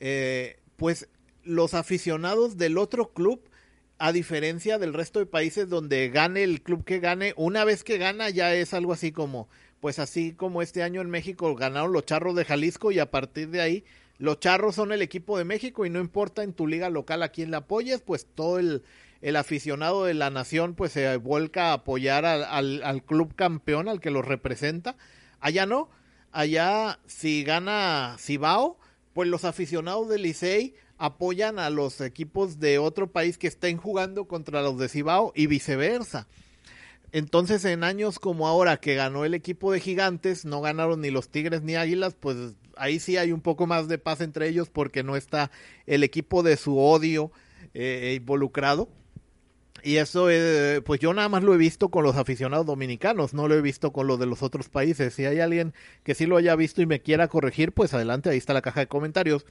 eh, pues los aficionados del otro club, a diferencia del resto de países donde gane el club que gane, una vez que gana ya es algo así como, pues así como este año en México ganaron los Charros de Jalisco y a partir de ahí los Charros son el equipo de México y no importa en tu liga local a quién la apoyes, pues todo el, aficionado de la nación pues se vuelca a apoyar al, al, club campeón, al que los representa. Allá no, allá si gana Cibao, pues los aficionados del Licey apoyan a los equipos de otro país que estén jugando contra los de Cibao y viceversa. Entonces, en años como ahora que ganó el equipo de Gigantes, no ganaron ni los Tigres ni Águilas, pues ahí sí hay un poco más de paz entre ellos porque no está el equipo de su odio eh, involucrado. Y eso, eh, pues yo nada más lo he visto con los aficionados dominicanos, no lo he visto con los de los otros países. Si hay alguien que sí lo haya visto y me quiera corregir, pues adelante, ahí está la caja de comentarios.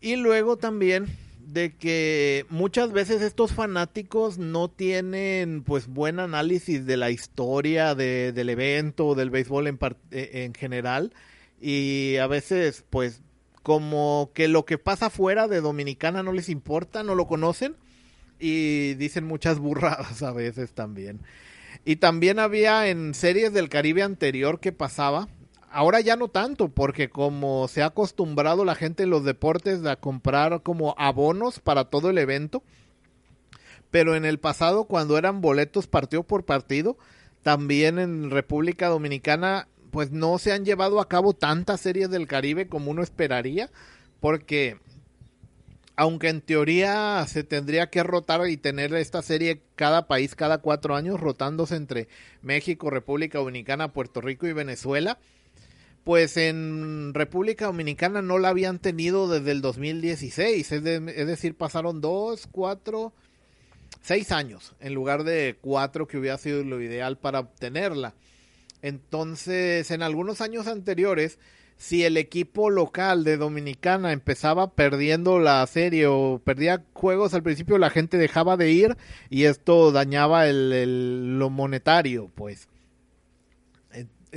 Y luego también de que muchas veces estos fanáticos no tienen pues buen análisis de la historia de, del evento, del béisbol en, eh, en general y a veces pues como que lo que pasa fuera de Dominicana no les importa, no lo conocen y dicen muchas *laughs* burradas a veces también. Y también había en series del Caribe anterior que pasaba, ahora ya no tanto, porque como se ha acostumbrado la gente en los deportes a comprar como abonos para todo el evento, pero en el pasado cuando eran boletos partido por partido, también en República Dominicana pues no se han llevado a cabo tantas series del Caribe como uno esperaría, porque aunque en teoría se tendría que rotar y tener esta serie cada país cada cuatro años, rotándose entre México, República Dominicana, Puerto Rico y Venezuela, pues en República Dominicana no la habían tenido desde el 2016, es, es decir, pasaron dos, cuatro, seis años en lugar de cuatro que hubiera sido lo ideal para obtenerla. Entonces, en algunos años anteriores, si el equipo local de Dominicana empezaba perdiendo la serie o perdía juegos al principio, la gente dejaba de ir y esto dañaba el, lo monetario, pues.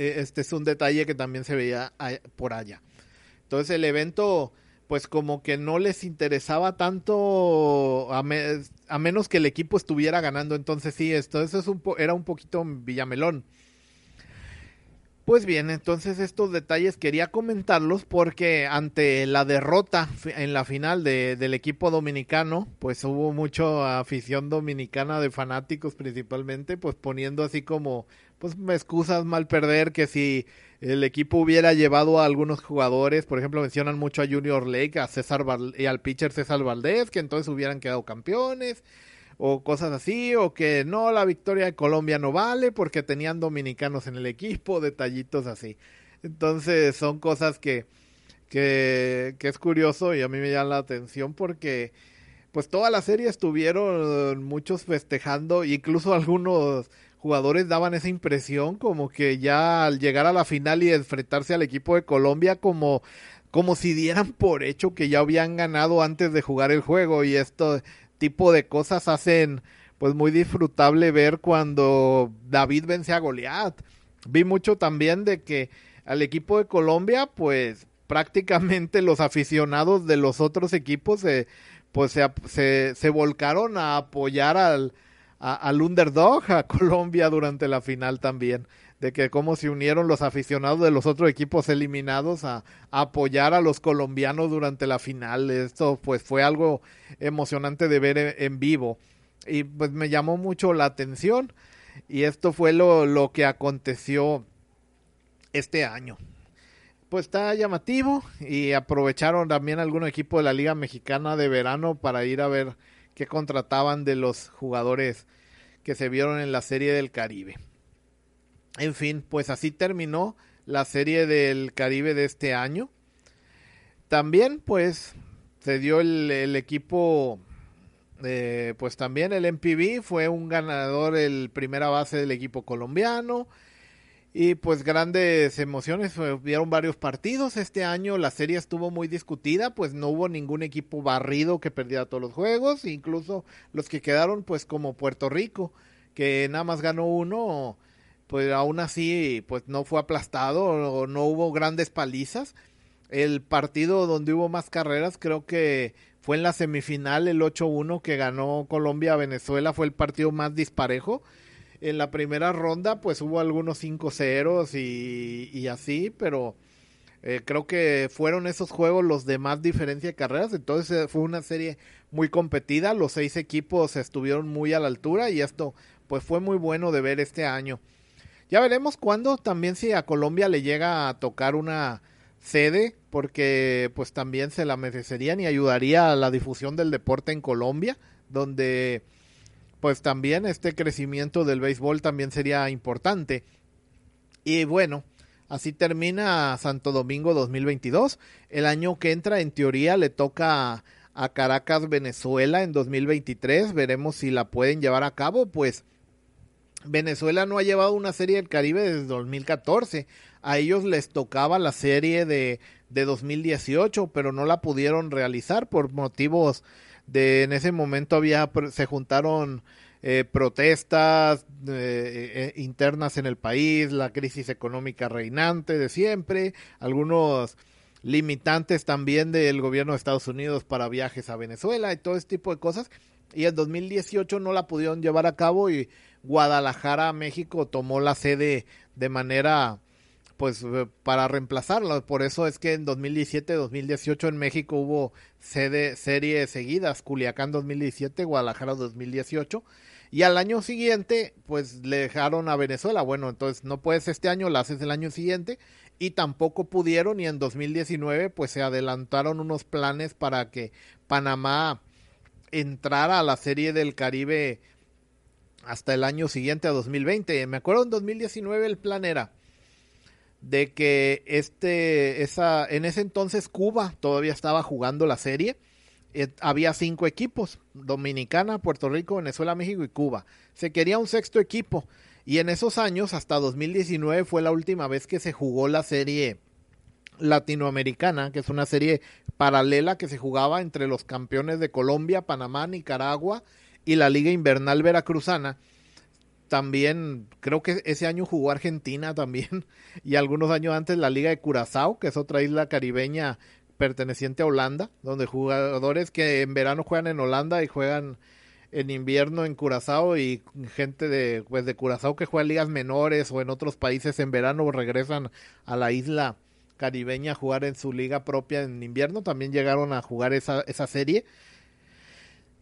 E, e, este es un detalle que también se veía por allá. Entonces el evento, pues como que no les interesaba tanto a, menos que el equipo estuviera ganando. Entonces sí, esto eso es un era un poquito Villamelón. Pues bien, entonces estos detalles quería comentarlos porque ante la derrota en la final de, del equipo dominicano, pues hubo mucha afición dominicana de fanáticos principalmente, pues poniendo así como, pues excusas mal perder, que si el equipo hubiera llevado a algunos jugadores, por ejemplo mencionan mucho a Junior Lake, a César y al pitcher César Valdés, que entonces hubieran quedado campeones o cosas así, o que no, la victoria de Colombia no vale porque tenían dominicanos en el equipo, *laughs* detallitos así. Entonces son cosas que, que, que es curioso y a mí me llama la atención porque pues toda la serie estuvieron muchos festejando, incluso algunos jugadores daban esa impresión como que ya al llegar a la final y enfrentarse al equipo de Colombia como como si dieran por hecho que ya habían ganado antes de jugar el juego y esto tipo de cosas hacen pues muy disfrutable ver cuando David vence a Goliat. Vi mucho también de que al equipo de Colombia pues prácticamente los aficionados de los otros equipos se, pues se, se, volcaron a apoyar al, al underdog, a Colombia durante la final también de que cómo se unieron los aficionados de los otros equipos eliminados a, apoyar a los colombianos durante la final. Esto pues fue algo emocionante de ver en, vivo y pues me llamó mucho la atención y esto fue lo, lo que aconteció este año. Pues está llamativo y aprovecharon también algún equipo de la Liga Mexicana de verano para ir a ver qué contrataban de los jugadores que se vieron en la Serie del Caribe. En fin, pues así terminó la serie del Caribe de este año. También, pues, se dio el, equipo, eh, pues también el MPB fue un ganador, el primera base del equipo colombiano. Y pues grandes emociones, vieron varios partidos este año, la serie estuvo muy discutida, pues no hubo ningún equipo barrido que perdiera todos los juegos, incluso los que quedaron pues como Puerto Rico, que nada más ganó uno, pues aún así pues no fue aplastado no hubo grandes palizas. El partido donde hubo más carreras creo que fue en la semifinal el 8-1 que ganó Colombia a Venezuela, fue el partido más disparejo. En la primera ronda pues hubo algunos 5 0 y, y así, pero eh, creo que fueron esos juegos los de más diferencia de carreras, entonces eh, fue una serie muy competida, los seis equipos estuvieron muy a la altura y esto pues fue muy bueno de ver este año. Ya veremos cuándo también si a Colombia le llega a tocar una sede, porque pues también se la merecerían y ayudaría a la difusión del deporte en Colombia, donde pues también este crecimiento del béisbol también sería importante. Y bueno, así termina Santo Domingo 2022. El año que entra, en teoría, le toca a Caracas, Venezuela en 2023. Veremos si la pueden llevar a cabo, pues Venezuela no ha llevado una serie del Caribe desde 2014. A ellos les tocaba la serie de, de 2018, pero no la pudieron realizar por motivos de en ese momento había se juntaron eh, protestas eh, eh, internas en el país, la crisis económica reinante de siempre, algunos limitantes también del gobierno de Estados Unidos para viajes a Venezuela y todo ese tipo de cosas. Y en 2018 no la pudieron llevar a cabo y Guadalajara, México, tomó la sede de manera pues eh, para reemplazarlo. Por eso es que en 2017-2018 en México hubo sede, series seguidas, Culiacán 2017, Guadalajara 2018. Y al año siguiente, pues le dejaron a Venezuela. Bueno, entonces no puedes este año, la haces el año siguiente. Y tampoco pudieron y en 2019 pues se adelantaron unos planes para que Panamá entrara a la serie del Caribe hasta el año siguiente a 2020. Me acuerdo en 2019 el plan era de que este, esa, en ese entonces Cuba todavía estaba jugando la serie. Eh, había cinco equipos, Dominicana, Puerto Rico, Venezuela, México y Cuba. Se quería un sexto equipo. Y en esos años, hasta 2019, fue la última vez que se jugó la serie latinoamericana, que es una serie paralela que se jugaba entre los campeones de Colombia, Panamá, Nicaragua y la Liga Invernal Veracruzana también creo que ese año jugó Argentina también *laughs* y algunos años antes la Liga de Curazao, que es otra isla caribeña perteneciente a Holanda, donde jugadores que en verano juegan en Holanda y juegan en invierno en Curazao y gente de pues de Curazao que juega en ligas menores o en otros países en verano regresan a la isla caribeña a jugar en su liga propia en invierno, también llegaron a jugar esa, esa serie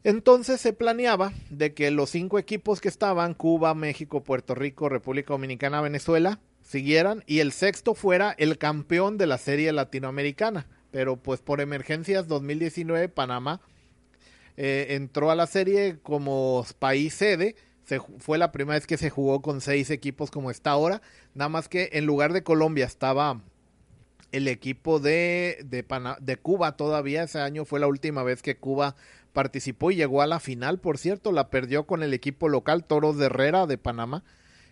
entonces se planeaba de que los cinco equipos que estaban, Cuba, México, Puerto Rico, República Dominicana, Venezuela, siguieran y el sexto fuera el campeón de la serie latinoamericana. Pero pues por emergencias 2019 Panamá eh, entró a la serie como país sede. Se, fue la primera vez que se jugó con seis equipos como está ahora. Nada más que en lugar de Colombia estaba el equipo de, de, de Cuba todavía. Ese año fue la última vez que Cuba participó y llegó a la final, por cierto, la perdió con el equipo local Toros de Herrera de Panamá,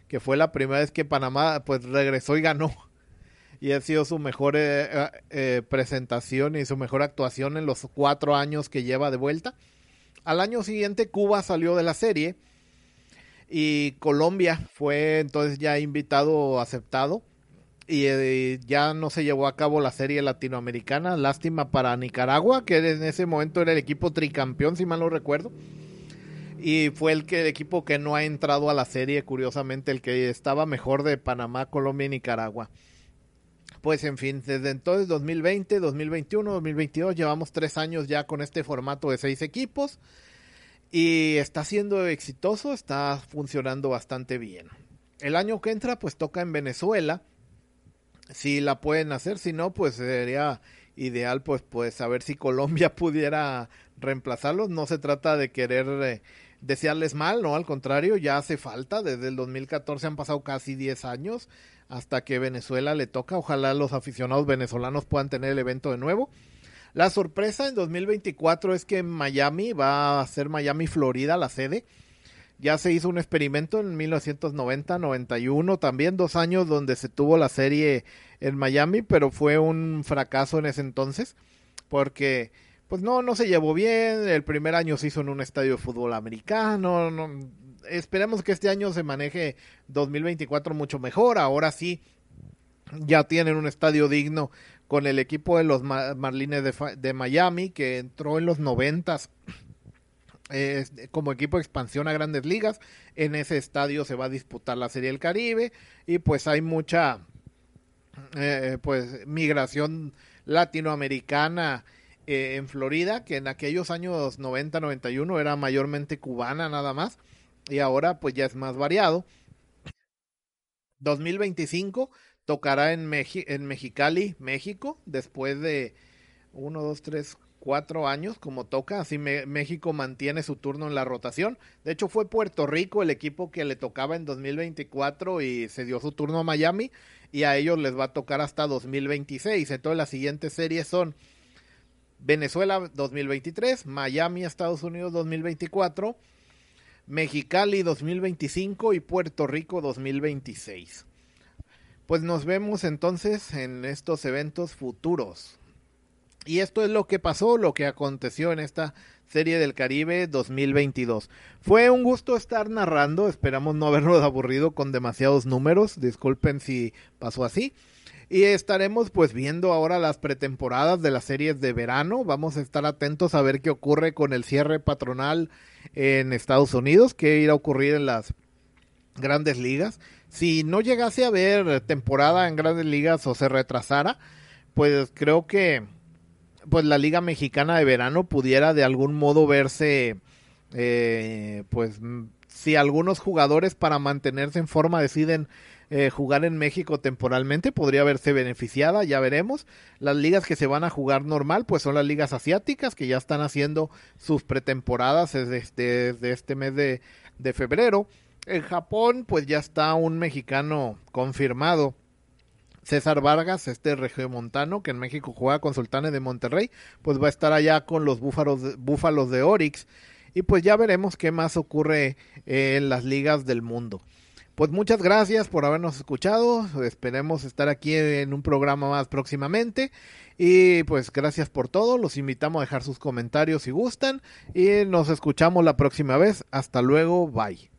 que fue la primera vez que Panamá pues regresó y ganó. *laughs* Y ha sido su mejor eh, eh, eh, presentación y su mejor actuación en los cuatro años que lleva de vuelta. Al año siguiente Cuba salió de la serie y Colombia fue entonces ya invitado aceptado y eh, ya no se llevó a cabo la serie latinoamericana. Lástima para Nicaragua, que en ese momento era el equipo tricampeón, si mal no recuerdo. Y fue el, el equipo que no ha entrado a la serie, curiosamente, el que estaba mejor de Panamá, Colombia y Nicaragua. Pues en fin, desde entonces 2020, 2021, 2022, llevamos tres años ya con este formato de seis equipos. Y está siendo exitoso, está funcionando bastante bien. El año que entra, pues toca en Venezuela si la pueden hacer, si no, pues sería ideal pues pues saber si Colombia *laughs* pudiera reemplazarlos. No se trata de querer eh, desearles mal, no, al contrario, ya hace falta. Desde el 2014 han pasado casi 10 años hasta que Venezuela le toca. Ojalá los aficionados venezolanos puedan tener el evento de nuevo. La sorpresa en 2024 es que Miami va a ser Miami, Florida, la sede ya se hizo un experimento en 1990-91, también dos años donde se tuvo la serie en Miami, pero fue un fracaso en ese entonces, porque pues no, no se llevó bien, el primer año se hizo en un estadio de fútbol americano, no, esperemos que este año se maneje 2024 mucho mejor, ahora sí ya tienen un estadio digno con el equipo de los Marlines de, de Miami que entró en los noventas como equipo de expansión a grandes ligas. En ese estadio se va a disputar la Serie del Caribe y pues hay mucha eh, pues migración latinoamericana eh, en Florida, que en aquellos años 90-91 era mayormente cubana nada más y ahora pues ya es más variado. 2025 tocará en, en Mexicali, México, después de 1, 2, 3, cuatro años como toca, así México mantiene su turno en la rotación. De hecho fue Puerto Rico el equipo que le tocaba en 2024 y se dio su turno a Miami y a ellos les va a tocar hasta 2026. Entonces las siguientes series son Venezuela 2023, Miami Estados Unidos 2024, Mexicali 2025 y Puerto Rico 2026. Pues nos vemos entonces en estos eventos futuros. Y esto es lo que pasó, lo que aconteció en esta Serie del Caribe 2022. Fue un gusto estar narrando, esperamos no habernos *laughs* aburrido con demasiados números, disculpen si pasó así. Y estaremos pues viendo ahora las pretemporadas de las series de verano. Vamos a estar atentos a ver qué ocurre con el cierre patronal en Estados Unidos, qué irá a ocurrir en las grandes ligas si no llegase a haber temporada en grandes ligas o se retrasara, pues creo que pues la liga mexicana de verano pudiera de algún modo verse eh, pues si algunos jugadores para mantenerse en forma deciden eh, jugar en México temporalmente podría verse beneficiada, ya veremos. Las ligas que se van a jugar normal, pues son las ligas asiáticas que ya están haciendo sus pretemporadas desde este, desde este mes de, de febrero. En Japón, pues ya está un mexicano confirmado. César Vargas, este regiomontano que en México juega con Sultanes de Monterrey, pues va a estar allá con los búfalos de, búfalos de Orix. Y pues ya veremos qué más ocurre en las ligas del mundo. Pues muchas gracias por habernos escuchado. Esperemos estar aquí en un programa más próximamente. Y pues gracias por todo. Los invitamos a dejar sus comentarios si gustan. Y nos escuchamos la próxima vez. Hasta luego. Bye.